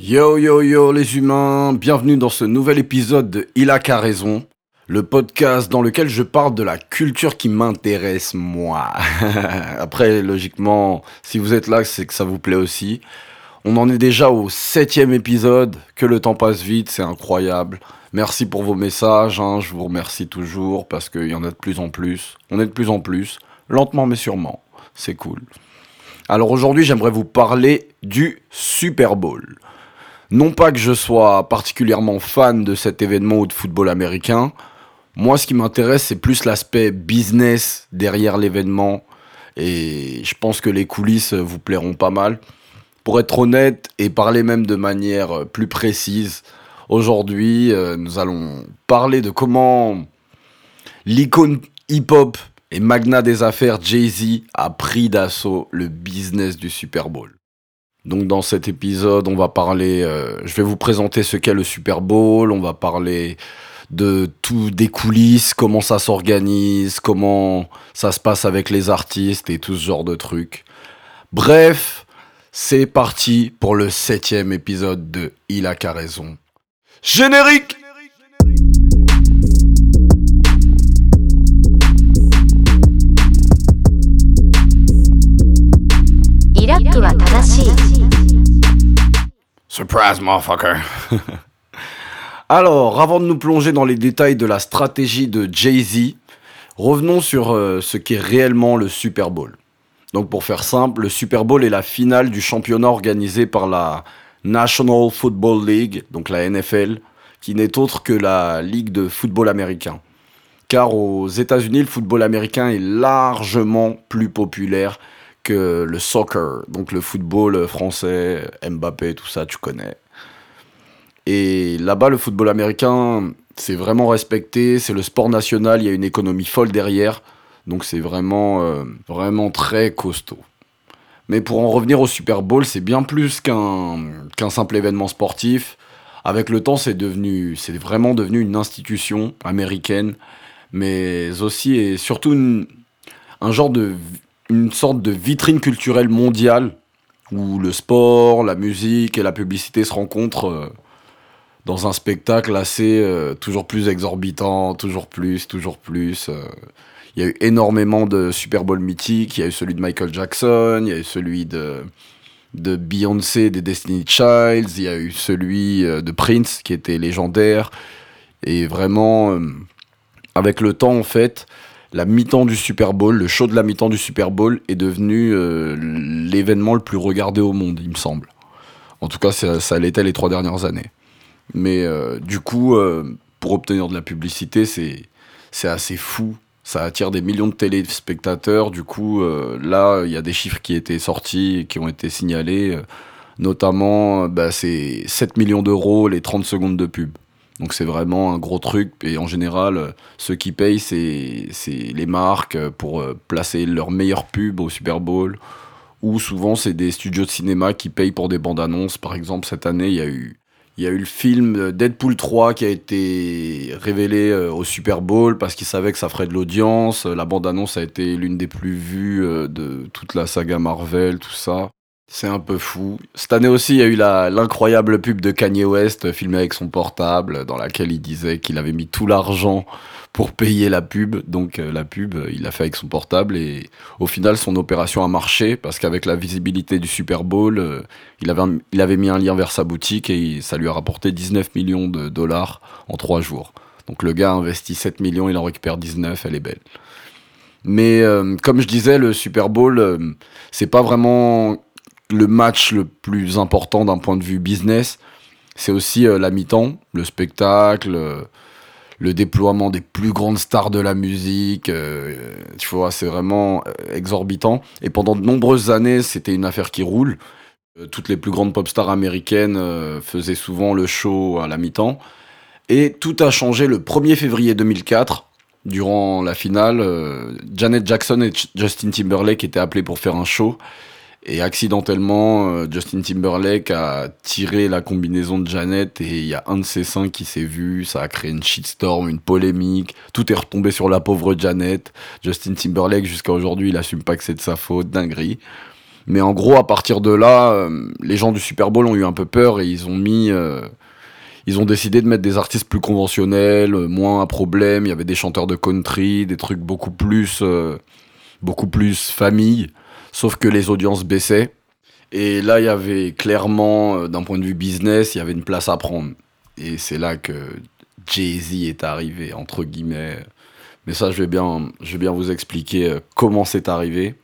Yo yo yo les humains, bienvenue dans ce nouvel épisode de Irak a raison, le podcast dans lequel je parle de la culture qui m'intéresse moi. Après, logiquement, si vous êtes là, c'est que ça vous plaît aussi. On en est déjà au septième épisode, que le temps passe vite, c'est incroyable. Merci pour vos messages, hein, je vous remercie toujours parce qu'il y en a de plus en plus. On est de plus en plus, lentement mais sûrement. C'est cool. Alors aujourd'hui, j'aimerais vous parler du Super Bowl. Non pas que je sois particulièrement fan de cet événement ou de football américain. Moi, ce qui m'intéresse, c'est plus l'aspect business derrière l'événement. Et je pense que les coulisses vous plairont pas mal. Pour être honnête et parler même de manière plus précise, aujourd'hui, euh, nous allons parler de comment l'icône hip-hop et magnat des affaires Jay-Z a pris d'assaut le business du Super Bowl. Donc dans cet épisode, on va parler, euh, je vais vous présenter ce qu'est le Super Bowl, on va parler de tout des coulisses, comment ça s'organise, comment ça se passe avec les artistes et tout ce genre de trucs. Bref, c'est parti pour le septième épisode de Il a qu'à raison. Générique Surprise, motherfucker. Alors, avant de nous plonger dans les détails de la stratégie de Jay-Z, revenons sur euh, ce qu'est réellement le Super Bowl. Donc, pour faire simple, le Super Bowl est la finale du championnat organisé par la National Football League, donc la NFL, qui n'est autre que la ligue de football américain. Car aux États-Unis, le football américain est largement plus populaire le soccer, donc le football français, Mbappé, tout ça, tu connais. Et là-bas, le football américain, c'est vraiment respecté, c'est le sport national, il y a une économie folle derrière, donc c'est vraiment, euh, vraiment très costaud. Mais pour en revenir au Super Bowl, c'est bien plus qu'un simple événement sportif. Avec le temps, c'est devenu, c'est vraiment devenu une institution américaine, mais aussi et surtout un genre de une sorte de vitrine culturelle mondiale où le sport, la musique et la publicité se rencontrent euh, dans un spectacle assez euh, toujours plus exorbitant, toujours plus, toujours plus. euh. Il y a eu énormément de Super Bowl mythiques. Il y a eu celui de Michael Jackson, il y a eu celui de, de Beyoncé, des Destiny Childs, il y a eu celui de Prince qui était légendaire. Et vraiment, avec le temps, en fait, la mi-temps du Super Bowl, le show de la mi-temps du Super Bowl est devenu euh, l'événement le plus regardé au monde, il me semble. En tout cas, ça, l'était les trois dernières années. Mais euh, du coup, euh, pour obtenir de la publicité, c'est assez fou. Ça attire des millions de téléspectateurs. Du coup, là, il y a des chiffres qui étaient sortis, qui ont été signalés. notamment, bah, c'est 7 millions d'euros les 30 secondes de pub. Donc c'est vraiment un gros truc. Et en général, euh, ceux qui payent, c'est les marques euh, pour euh, placer leurs meilleures pubs au Super Bowl. Ou souvent, c'est des studios de cinéma qui payent pour des bandes annonces. Par exemple, cette année, il y a eu, il y a eu le film Deadpool 3 qui a été révélé au Super Bowl parce qu'ils savaient que ça ferait de l'audience. La bande annonce a été l'une des plus vues de toute la saga Marvel, tout ça. C'est un peu fou. Cette année aussi, il y a eu l'incroyable pub de Kanye West euh, filmée avec son portable, dans laquelle il disait qu'il avait mis tout l'argent pour payer la pub. Donc euh, la pub, euh, il l'a fait avec son portable et au final, son opération a marché parce qu'avec la visibilité du Super Bowl, il, avait mis un lien vers sa boutique et ça lui a rapporté 19 millions de dollars en trois jours. Donc le gars a investi 7 millions, il en récupère 19, elle est belle. Mais comme je disais, le Super Bowl, c'est pas vraiment le match le plus important d'un point de vue business. C'est aussi euh, la mi-temps, le spectacle, euh, le déploiement des plus grandes stars de la musique. euh, tu vois, c'est vraiment exorbitant. Et pendant de nombreuses années, c'était une affaire qui roule. Toutes les plus grandes pop stars américaines faisaient souvent le show à la mi-temps. Et tout a changé le 1er février 2004. Durant la finale, Janet Jackson et Justin Timberlake étaient appelés pour faire un show. Et accidentellement, euh, Justin Timberlake a tiré la combinaison de Janet et il y a un de ses seins qui s'est vu. Ça a créé une shitstorm, une polémique. Tout est retombé sur la pauvre Janet. Justin Timberlake, jusqu'à aujourd'hui, il assume pas que c'est de sa faute. Dinguerie. Mais en gros, à partir de là, euh, les gens du Super Bowl ont eu un peu peur et ils ont mis. euh, ils ont décidé de mettre des artistes plus conventionnels, moins à problème. Il y avait des chanteurs de country, des trucs beaucoup plus. beaucoup plus famille. Sauf que les audiences baissaient. Et là, il y avait clairement, euh, d'un point de vue business, il y avait une place à prendre. Et c'est là que Jay-Z est arrivé, entre guillemets. Mais ça, je vais bien, je vais bien vous expliquer euh, comment c'est arrivé.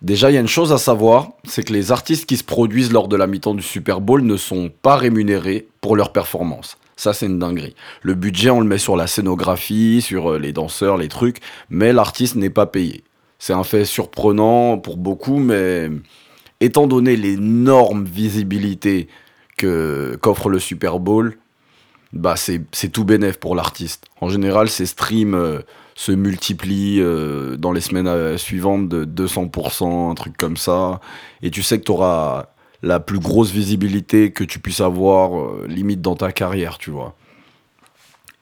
Déjà, il y a une chose à savoir, c'est que les artistes qui se produisent lors de la mi-temps du Super Bowl ne sont pas rémunérés pour leur performance. Ça, c'est une dinguerie. Le budget, on le met sur la scénographie, sur euh, les danseurs, les trucs, mais l'artiste n'est pas payé. C'est un fait surprenant pour beaucoup, mais étant donné l'énorme visibilité que qu'offre le Super Bowl, bah c'est tout bénef pour l'artiste. En général, ses streams euh, se multiplient euh, dans les semaines euh, suivantes de 200%, un truc comme ça. Et tu sais que tu auras la plus grosse visibilité que tu puisses avoir, limite dans ta carrière, tu vois.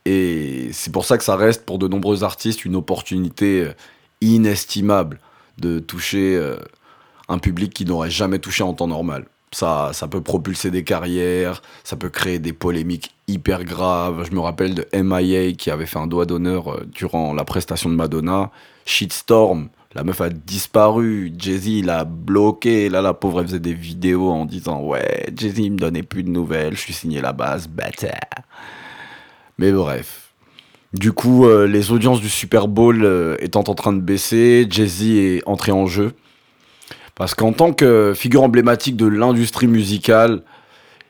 Et c'est pour ça que ça reste pour de nombreux artistes une opportunité inestimable de toucher euh, un public qui n'aurait jamais touché en temps normal. Ça, ça peut propulser des carrières, ça peut créer des polémiques hyper graves. Je me rappelle de MIA qui avait fait un doigt d'honneur euh, durant la prestation de Madonna. Shitstorm, la meuf a disparu. Jay-Z l'a bloqué. Là, la pauvre, elle faisait des vidéos en disant Ouais, Jay-Z me donnait plus de nouvelles, je suis signé la base, bâtard. Mais bref. Du coup, euh, les audiences du Super Bowl euh, étant en train de baisser, Jay-Z est entré en jeu. Parce qu'en tant que figure emblématique de l'industrie musicale,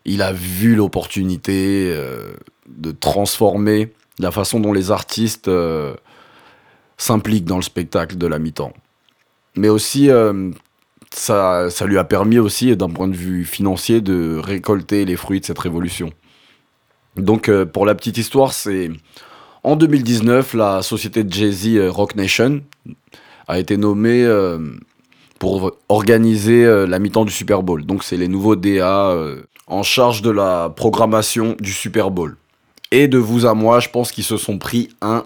il a vu l'opportunité euh, de transformer la façon dont les artistes s'impliquent dans le spectacle de la mi-temps. Mais aussi, ça, ça lui a permis aussi, d'un point de vue financier, de récolter les fruits de cette révolution. Donc, pour la petite histoire, c'est en 2019, la société Jay-Z euh, Rock Nation a été nommée euh, pour organiser euh, la mi-temps du Super Bowl. Donc, c'est les nouveaux DA en charge de la programmation du Super Bowl. Et de vous à moi, je pense qu'ils se sont pris un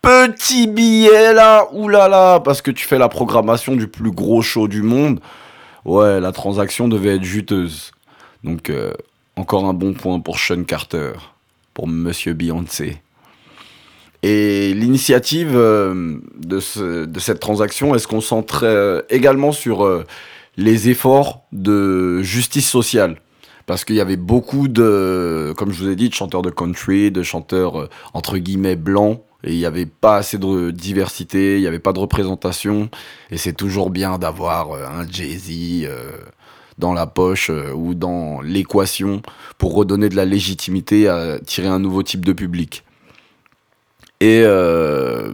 petit billet là, oulala, parce que tu fais la programmation du plus gros show du monde. Ouais, la transaction devait être juteuse. Donc, encore un bon point pour Sean Carter, pour Monsieur Beyoncé. Et l'initiative euh, de, ce- de cette transaction, elle se concentre euh, également sur euh, les efforts de justice sociale? Parce qu'il y avait beaucoup de, comme je vous ai dit, de chanteurs de country, de chanteurs entre guillemets blancs, et il n'y avait pas assez de diversité, il n'y avait pas de représentation, et c'est toujours bien d'avoir un Jay-Z dans la poche ou dans l'équation pour redonner de la légitimité à tirer un nouveau type de public. Et euh,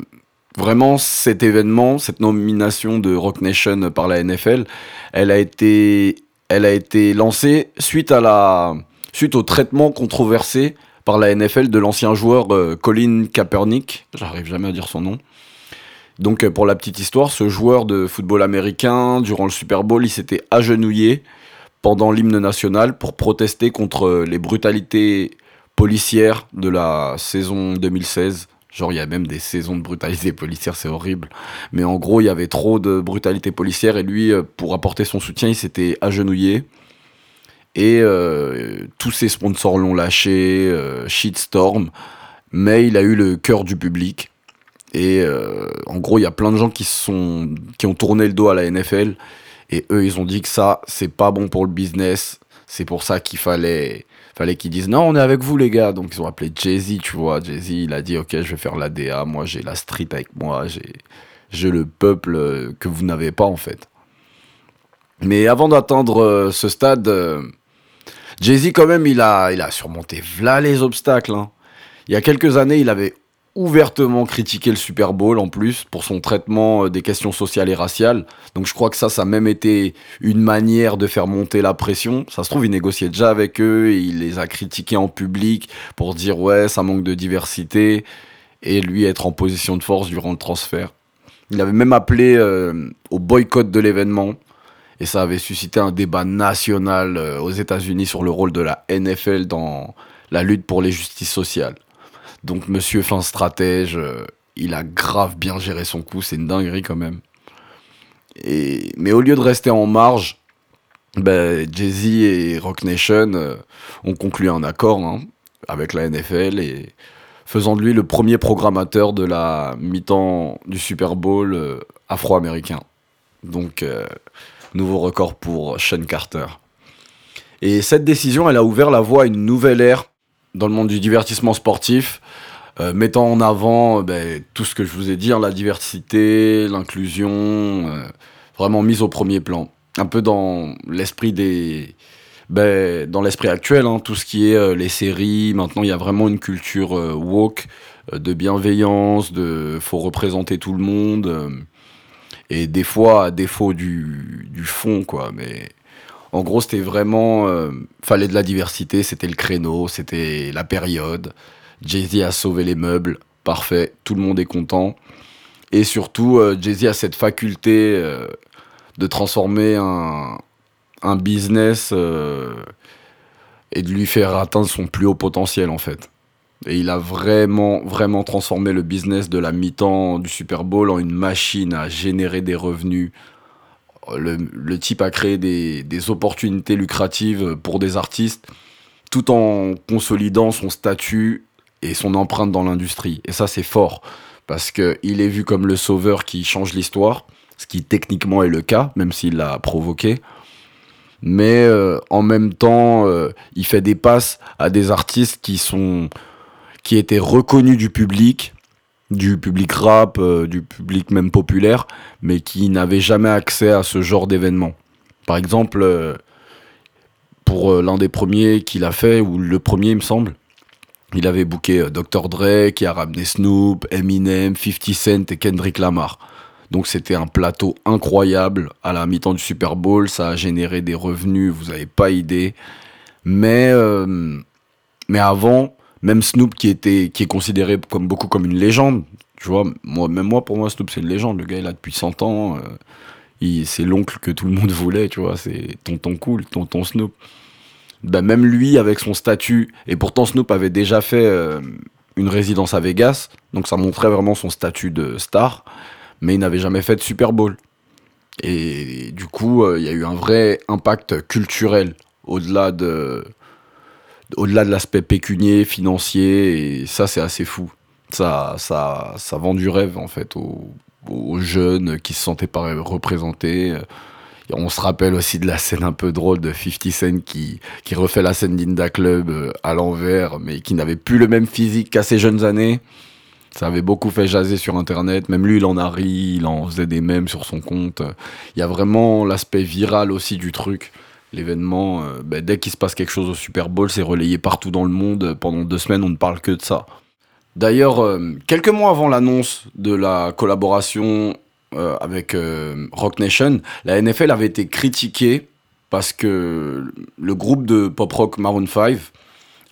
vraiment, cet événement, cette nomination de Rock Nation par la NFL, elle a été, elle a été lancée suite, à la, suite au traitement controversé par la NFL de l'ancien joueur euh, Colin Kaepernick. J'arrive jamais à dire son nom. Donc, euh, pour la petite histoire, ce joueur de football américain, durant le Super Bowl, il s'était agenouillé pendant l'hymne national pour protester contre les brutalités policières de la saison 2016. Genre, il y a même des saisons de brutalité policière, c'est horrible. Mais en gros, il y avait trop de brutalité policière et lui, euh, pour apporter son soutien, il s'était agenouillé. Et euh, tous ses sponsors l'ont lâché, euh, shitstorm. Mais il a eu le cœur du public. Et en gros, il y a plein de gens qui ont tourné le dos à la NFL. Et eux, ils ont dit que ça, c'est pas bon pour le business. C'est pour ça qu'il fallait, fallait qu'ils disent non, on est avec vous, les gars. Donc, ils ont appelé Jay-Z, tu vois. Jay-Z, il a dit ok, je vais faire la DA. Moi, j'ai la street avec moi. J'ai, le peuple euh, que vous n'avez pas, en fait. Mais avant d'atteindre euh, ce stade, euh, Jay-Z, quand même, il a, il a surmonté v'là les obstacles. hein. Il y a quelques années, il avait ouvertement critiqué le Super Bowl en plus pour son traitement euh, des questions sociales et raciales. Donc je crois que ça, ça a même été une manière de faire monter la pression. Ça se trouve, il négociait déjà avec eux, il les a critiqués en public pour dire ouais, ça manque de diversité et lui être en position de force durant le transfert. Il avait même appelé euh, au boycott de l'événement et ça avait suscité un débat national euh, aux États-Unis sur le rôle de la NFL dans la lutte pour les justices sociales. Donc monsieur fin stratège, euh, il a grave bien géré son coup, c'est une dinguerie quand même. Et, mais au lieu de rester en marge, ben, Jay-Z et Rock Nation euh, ont conclu un accord hein, avec la NFL et faisant de lui le premier programmateur de la mi-temps du Super Bowl euh, afro-américain. Donc, nouveau record pour Sean Carter. Et cette décision, elle a ouvert la voie à une nouvelle ère dans le monde du divertissement sportif, euh, mettant en avant euh, ben, tout ce que je vous ai dit, hein, la diversité, l'inclusion, euh, vraiment mise au premier plan. Un peu dans l'esprit des... Ben, dans l'esprit actuel, hein, tout ce qui est les séries, maintenant il y a vraiment une culture woke, de bienveillance, de faut représenter tout le monde, et des fois à défaut du, du fond, quoi, mais en gros, c'était vraiment. euh, fallait de la diversité, c'était le créneau, c'était la période. Jay-Z a sauvé les meubles, parfait, tout le monde est content. Et surtout, euh, Jay-Z a cette faculté euh, de transformer un, un business euh, et de lui faire atteindre son plus haut potentiel, en fait. Et il a vraiment, vraiment transformé le business de la mi-temps du Super Bowl en une machine à générer des revenus, le, type a créé des, des opportunités lucratives pour des artistes tout en consolidant son statut et son empreinte dans l'industrie. Et ça, c'est fort parce qu'il est vu comme le sauveur qui change l'histoire, ce qui techniquement est le cas, même s'il l'a provoqué. Mais euh, en même temps, euh, il fait des passes à des artistes qui sont qui étaient reconnus du public, du public rap, euh, du public même populaire, mais qui n'avaient jamais accès à ce genre d'événement. Par exemple, euh, pour euh, l'un des premiers qu'il a fait, ou le premier il me semble, il avait booké Dr. Dre, qui a ramené Snoop, Eminem, 50 Cent et Kendrick Lamar. Donc c'était un plateau incroyable à la mi-temps du Super Bowl, ça a généré des revenus, vous n'avez pas idée. Mais, mais avant, même Snoop qui, était, qui est considéré comme beaucoup comme une légende, tu vois, moi, même moi, pour moi, Snoop c'est une légende, le gars il a depuis 100 ans, euh, c'est l'oncle que tout le monde voulait, tu vois, c'est tonton cool, tonton Snoop. Ben, même lui, avec son statut, et pourtant Snoop avait déjà fait euh, une résidence à Vegas, donc ça montrait vraiment son statut de star, mais il n'avait jamais fait de Super Bowl. Et du coup, euh, il y a eu un vrai impact culturel au-delà de, au-delà de l'aspect pécunier, financier, et ça, c'est assez fou. Ça, ça, ça vend du rêve, en fait, aux, aux jeunes qui se sentaient pas représentés. On se rappelle aussi de la scène un peu drôle de 50 Cent qui, qui refait la scène d'Inda Club euh, à l'envers, mais qui n'avait plus le même physique qu'à ses jeunes années. Ça avait beaucoup fait jaser sur Internet. Même lui, il en a ri, il en faisait des mèmes sur son compte. Il y a vraiment l'aspect viral aussi du truc. L'événement, euh, ben, dès qu'il se passe quelque chose au Super Bowl, c'est relayé partout dans le monde. Pendant deux semaines, on ne parle que de ça. D'ailleurs, euh, quelques mois avant l'annonce de la collaboration euh, avec Rock Nation, la NFL avait été critiquée parce que le groupe de pop rock Maroon 5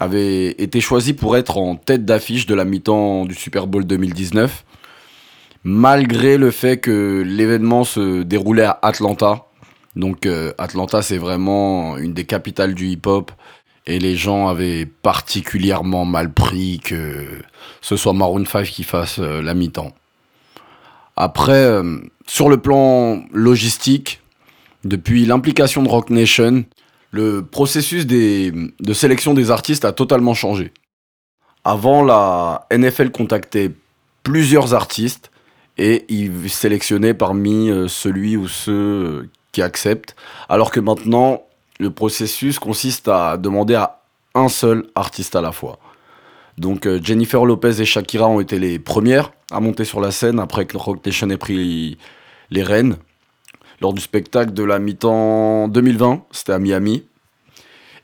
avait été choisi pour être en tête d'affiche de la mi-temps du Super Bowl 2019, malgré le fait que l'événement se déroulait à Atlanta. Donc euh, Atlanta, c'est vraiment une des capitales du hip-hop. Et les gens avaient particulièrement mal pris que ce soit Maroon 5 qui fasse euh, la mi-temps. Après, euh, sur le plan logistique, depuis l'implication de Rock Nation, le processus de sélection des artistes a totalement changé. Avant, la NFL contactait plusieurs artistes et ils sélectionnaient parmi celui ou ceux qui acceptent. Alors que maintenant, le processus consiste à demander à un seul artiste à la fois. Donc euh, Jennifer Lopez et Shakira ont été les premières à monter sur la scène après que Rock Nation ait pris les rênes lors du spectacle de la mi-temps 2020, c'était à Miami.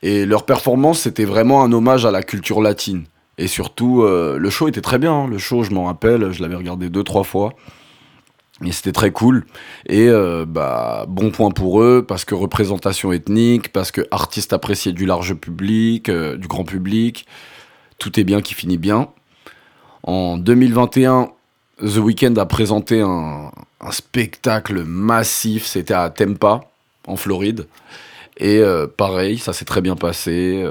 Et leur performance, c'était vraiment un hommage à la culture latine. Et surtout, euh, le show était très bien. hein. Le show, je m'en rappelle, je l'avais regardé deux, trois fois. Et c'était très cool. Et euh, bah, bon point pour eux, parce que représentation ethnique, parce que artistes appréciés du large public, euh, du grand public. Tout est bien qui finit bien. En 2021, The Weeknd a présenté un, spectacle massif. C'était à Tampa, en Floride. Et euh, pareil, ça s'est très bien passé.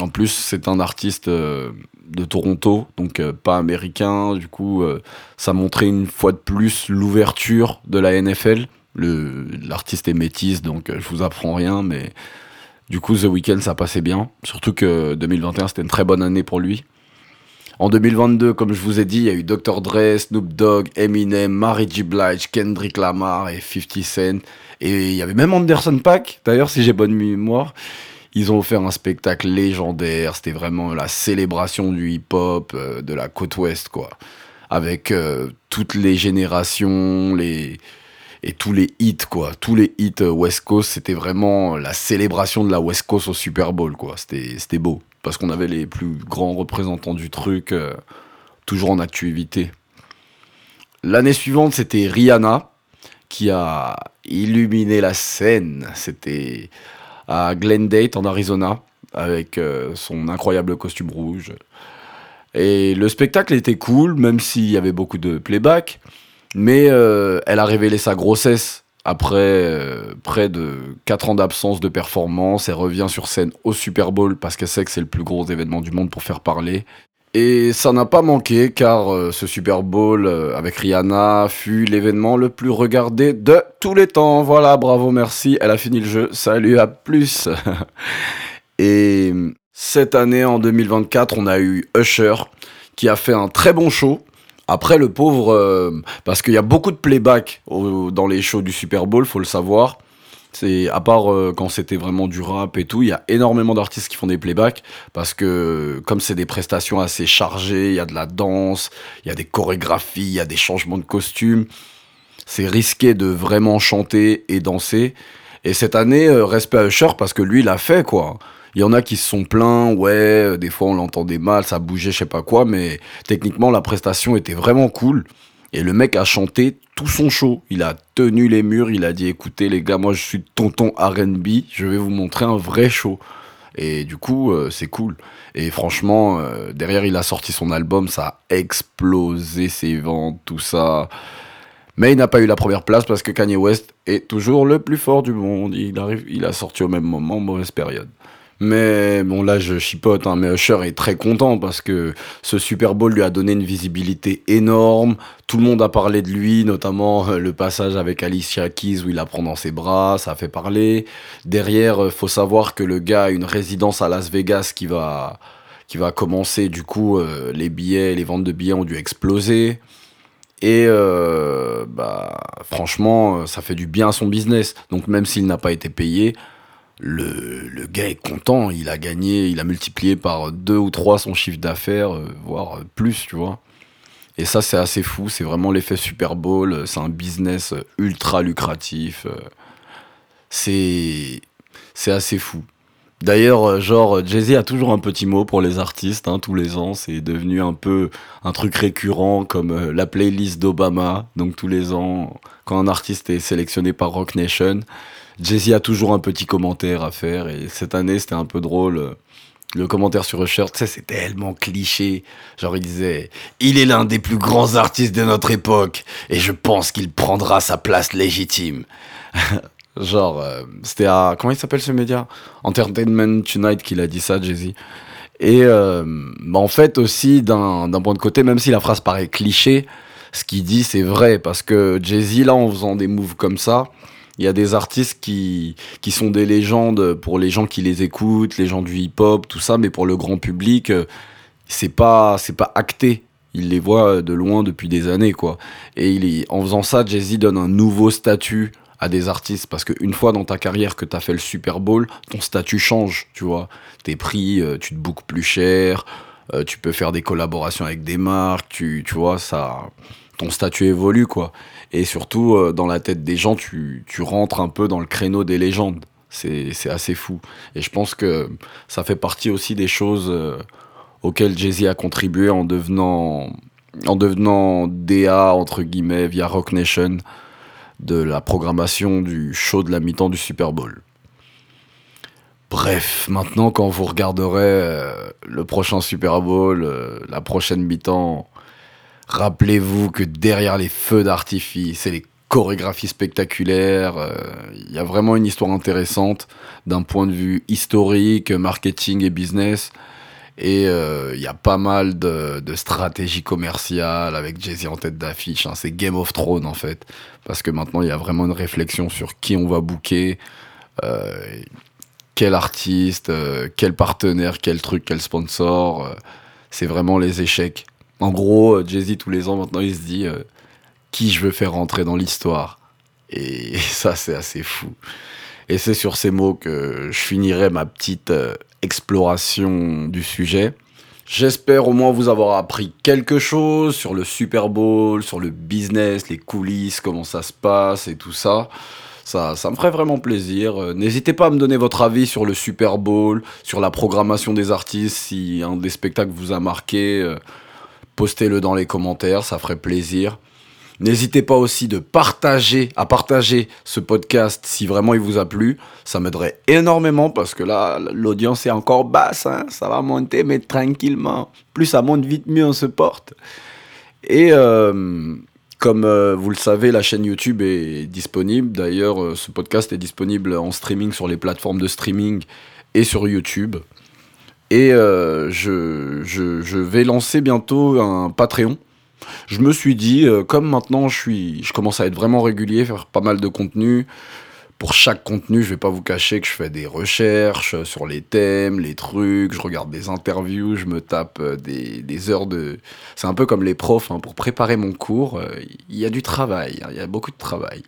En plus, c'est un artiste de Toronto, donc euh, pas américain. Du coup, euh, ça montrait une fois de plus l'ouverture de la NFL L'artiste est métisse, donc euh, je vous apprends rien, mais du coup, The Weeknd, ça passait bien. Surtout que 2021, c'était une très bonne année pour lui. En 2022, comme je vous ai dit, il y a eu Dr. Dre, Snoop Dogg, Eminem, Mary J. Blige, Kendrick Lamar et 50 Cent. Et il y avait même Anderson Paak, d'ailleurs, si j'ai bonne mémoire. Ils ont offert un spectacle légendaire. C'était vraiment la célébration du hip-hop euh, de la côte ouest, quoi. Avec euh, toutes les générations, les et tous les hits, quoi. Tous les hits euh, West Coast, c'était vraiment la célébration de la West Coast au Super Bowl, quoi. C'était beau. Parce qu'on avait les plus grands représentants du truc, toujours en activité. L'année suivante, c'était Rihanna qui a illuminé la scène. C'était à Glendale, en Arizona, avec euh, son incroyable costume rouge. Et le spectacle était cool, même s'il y avait beaucoup de playback. Mais euh, elle a révélé sa grossesse après euh, près de 4 ans d'absence de performance. Elle revient sur scène au Super Bowl parce qu'elle sait que c'est le plus gros événement du monde pour faire parler. Et ça n'a pas manqué car euh, ce Super Bowl euh, avec Rihanna fut l'événement le plus regardé de tous les temps. Voilà, bravo, merci. Elle a fini le jeu. Salut, à plus. Et cette année, en 2024, on a eu Usher qui a fait un très bon show. Après, le pauvre, euh, parce qu'il y a beaucoup de playback dans les shows du Super Bowl, faut le savoir. C'est à part euh, quand c'était vraiment du rap et tout, il y a énormément d'artistes qui font des playbacks parce que comme c'est des prestations assez chargées, il y a de la danse, il y a des chorégraphies, il y a des changements de costumes. C'est risqué de vraiment chanter et danser. Et cette année, euh, respect à Usher parce que lui, il a fait quoi. Il y en a qui se sont plaints, ouais, euh, des fois on l'entendait mal, ça bougeait, je sais pas quoi, mais techniquement la prestation était vraiment cool. Et le mec a chanté tout son show. Il a tenu les murs, il a dit écoutez les gars, moi je suis tonton RB, je vais vous montrer un vrai show. Et du coup, euh, c'est cool. Et franchement, euh, derrière, il a sorti son album, ça a explosé ses ventes, tout ça. Mais il n'a pas eu la première place parce que Kanye West est toujours le plus fort du monde. Il, a sorti au même moment, mauvaise période. Mais bon, là, je chipote, hein, mais Usher est très content parce que ce Super Bowl lui a donné une visibilité énorme. Tout le monde a parlé de lui, notamment euh, le passage avec Alicia Keys où il la prend dans ses bras, ça a fait parler. Derrière, euh, faut savoir que le gars a une résidence à Las Vegas qui va, qui va commencer. Du coup, euh, les billets, les ventes de billets ont dû exploser. Et bah, franchement, ça fait du bien à son business. Donc même s'il n'a pas été payé, le, gars est content. Il a gagné, il a multiplié par deux ou trois son chiffre d'affaires, euh, voire plus, tu vois. Et ça, c'est assez fou. C'est vraiment l'effet Super Bowl. euh, C'est un business euh, ultra lucratif. C'est assez fou. D'ailleurs, genre, Jay-Z a toujours un petit mot pour les artistes, hein, tous les ans. C'est devenu un peu un truc récurrent comme la playlist d'Obama. Donc tous les ans, quand un artiste est sélectionné par Rock Nation, Jay-Z a toujours un petit commentaire à faire. Et cette année, c'était un peu drôle. euh, Le commentaire sur Usher, tu sais, c'est tellement cliché. Genre, il disait Il est l'un des plus grands artistes de notre époque, et je pense qu'il prendra sa place légitime. Genre, euh, c'était à. Comment il s'appelle ce média? Entertainment Tonight qu'il a dit ça, Jay-Z. Et euh, bah, en fait, aussi, d'un point de côté, même si la phrase paraît cliché, ce qu'il dit, c'est vrai. Parce que Jay-Z, là, en faisant des moves comme ça, il y a des artistes qui, qui sont des légendes pour les gens qui les écoutent, les gens du hip-hop, tout ça, mais pour le grand public, euh, c'est pas, c'est pas acté. Il les voit de loin depuis des années, quoi. Et il en faisant ça, Jay-Z donne un nouveau statut à des artistes parce qu'une fois dans ta carrière que tu as fait le Super Bowl, ton statut change, tu vois. T'es pris, euh, tu te bookes plus cher, euh, tu peux faire des collaborations avec des marques, tu, tu vois, ça, ton statut évolue, quoi. Et surtout, euh, dans la tête des gens, tu, tu rentres un peu dans le créneau des légendes. C'est assez fou. Et je pense que ça fait partie aussi des choses euh, auxquelles Jay-Z a contribué en devenant, en devenant DA, entre guillemets, via Rock Nation de la programmation du show de la mi-temps du Super Bowl. Bref, maintenant quand vous regarderez euh, le prochain Super Bowl, la prochaine mi-temps, rappelez-vous que derrière les feux d'artifice et les chorégraphies spectaculaires, euh, il y a vraiment une histoire intéressante d'un point de vue historique, marketing et business. Et il y a pas mal de, stratégies commerciales avec Jay-Z en tête d'affiche. hein. C'est Game of Thrones en fait. Parce que maintenant, il y a vraiment une réflexion sur qui on va booker, euh, quel artiste, euh, quel partenaire, quel truc, quel sponsor. euh, c'est vraiment les échecs. En gros, euh, Jay-Z, tous les ans, maintenant, il se dit euh, qui je veux faire rentrer dans l'histoire. Et ça, c'est assez fou. Et c'est sur ces mots que je finirai ma petite euh, exploration du sujet. J'espère au moins vous avoir appris quelque chose sur le Super Bowl, sur le business, les coulisses, comment ça se passe et tout ça. Ça, ça me ferait vraiment plaisir. N'hésitez pas à me donner votre avis sur le Super Bowl, sur la programmation des artistes, si un des spectacles vous a marqué. Postez-le dans les commentaires, ça ferait plaisir. N'hésitez pas aussi de partager, à partager ce podcast si vraiment il vous a plu. Ça m'aiderait énormément parce que là, l'audience est encore basse. hein. Ça va monter, mais tranquillement. Plus ça monte vite, mieux on se porte. Et euh, comme euh, vous le savez, la chaîne YouTube est disponible. D'ailleurs, euh, ce podcast est disponible en streaming sur les plateformes de streaming et sur YouTube. Et euh, je, je- vais lancer bientôt un Patreon. Je me suis dit, euh, comme maintenant je, suis, je commence à être vraiment régulier, faire pas mal de contenu, pour chaque contenu, je vais pas vous cacher que je fais des recherches sur les thèmes, les trucs, je regarde des interviews, je me tape euh, des, des heures de... C'est un peu comme les profs, hein, pour préparer mon cours, il y a du travail, hein, il y a beaucoup de travail.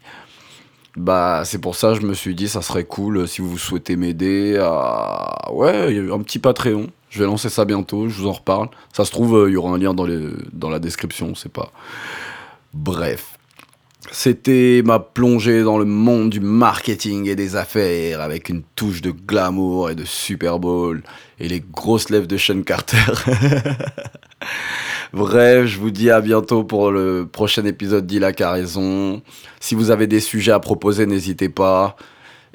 Bah, c'est pour ça que je me suis dit, ça serait cool euh, si vous souhaitez m'aider à. Ouais, il y a un petit Patreon. Je vais lancer ça bientôt, je vous en reparle. Ça se trouve, euh, il y aura un lien dans, les... dans la description, c'est pas. Bref. C'était ma plongée dans le monde du marketing et des affaires avec une touche de glamour et de Super Bowl et les grosses lèvres de Sean Carter. Bref, je vous dis à bientôt pour le prochain épisode d'Ila a raison. Si vous avez des sujets à proposer, n'hésitez pas.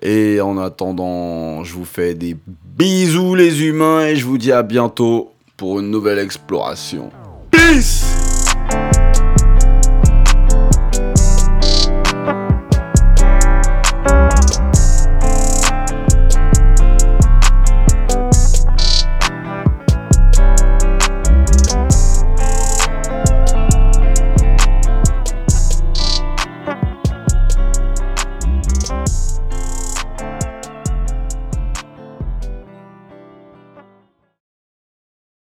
Et en attendant, je vous fais des bisous les humains et je vous dis à bientôt pour une nouvelle exploration. Peace